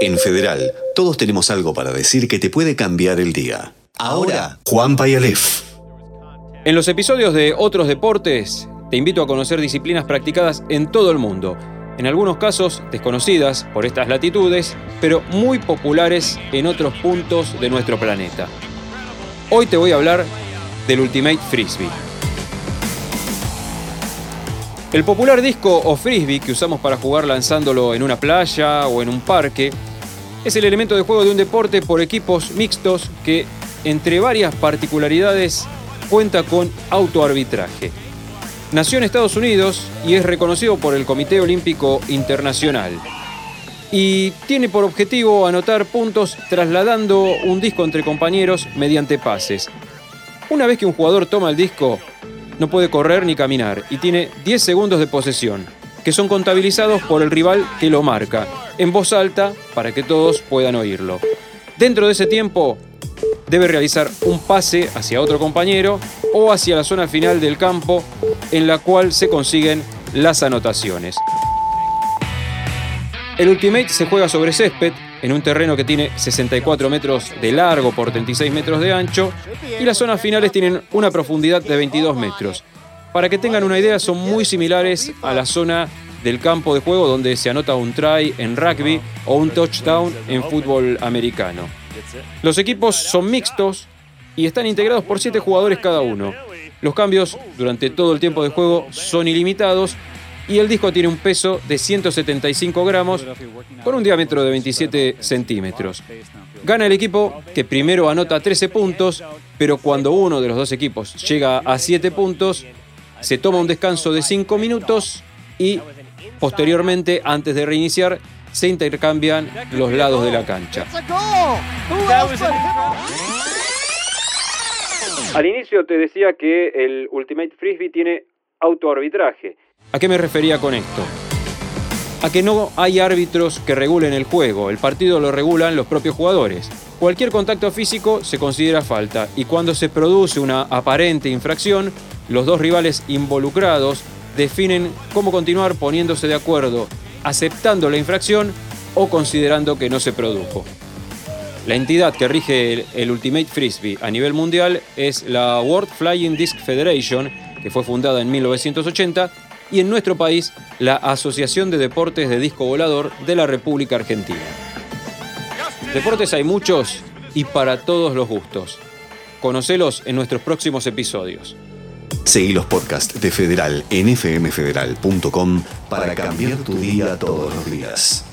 En Federal, todos tenemos algo para decir que te puede cambiar el día. Ahora, Juan Payalef. En los episodios de Otros Deportes, te invito a conocer disciplinas practicadas en todo el mundo. En algunos casos desconocidas por estas latitudes, pero muy populares en otros puntos de nuestro planeta. Hoy te voy a hablar del Ultimate Frisbee. El popular disco o frisbee que usamos para jugar lanzándolo en una playa o en un parque es el elemento de juego de un deporte por equipos mixtos que, entre varias particularidades, cuenta con autoarbitraje. Nació en Estados Unidos y es reconocido por el Comité Olímpico Internacional. Y tiene por objetivo anotar puntos trasladando un disco entre compañeros mediante pases. Una vez que un jugador toma el disco, no puede correr ni caminar y tiene 10 segundos de posesión, que son contabilizados por el rival que lo marca, en voz alta para que todos puedan oírlo. Dentro de ese tiempo, debe realizar un pase hacia otro compañero o hacia la zona final del campo en la cual se consiguen las anotaciones. El Ultimate se juega sobre césped en un terreno que tiene 64 metros de largo por 36 metros de ancho y las zonas finales tienen una profundidad de 22 metros. Para que tengan una idea, son muy similares a la zona del campo de juego donde se anota un try en rugby o un touchdown en fútbol americano. Los equipos son mixtos y están integrados por 7 jugadores cada uno. Los cambios durante todo el tiempo de juego son ilimitados y el disco tiene un peso de 175 gramos con un diámetro de 27 centímetros. Gana el equipo que primero anota 13 puntos, pero cuando uno de los dos equipos llega a 7 puntos, se toma un descanso de 5 minutos y posteriormente, antes de reiniciar, se intercambian los lados de la cancha. Al inicio te decía que el Ultimate Frisbee tiene autoarbitraje. ¿A qué me refería con esto? A que no hay árbitros que regulen el juego, el partido lo regulan los propios jugadores. Cualquier contacto físico se considera falta y cuando se produce una aparente infracción, los dos rivales involucrados definen cómo continuar poniéndose de acuerdo, aceptando la infracción o considerando que no se produjo. La entidad que rige el, Ultimate Frisbee a nivel mundial es la World Flying Disc Federation, que fue fundada en 1980 y en nuestro país la Asociación de Deportes de Disco Volador de la República Argentina. Deportes hay muchos y para todos los gustos. Conocelos en nuestros próximos episodios. Seguí los podcasts de Federal en fmfederal.com para cambiar tu día todos los días.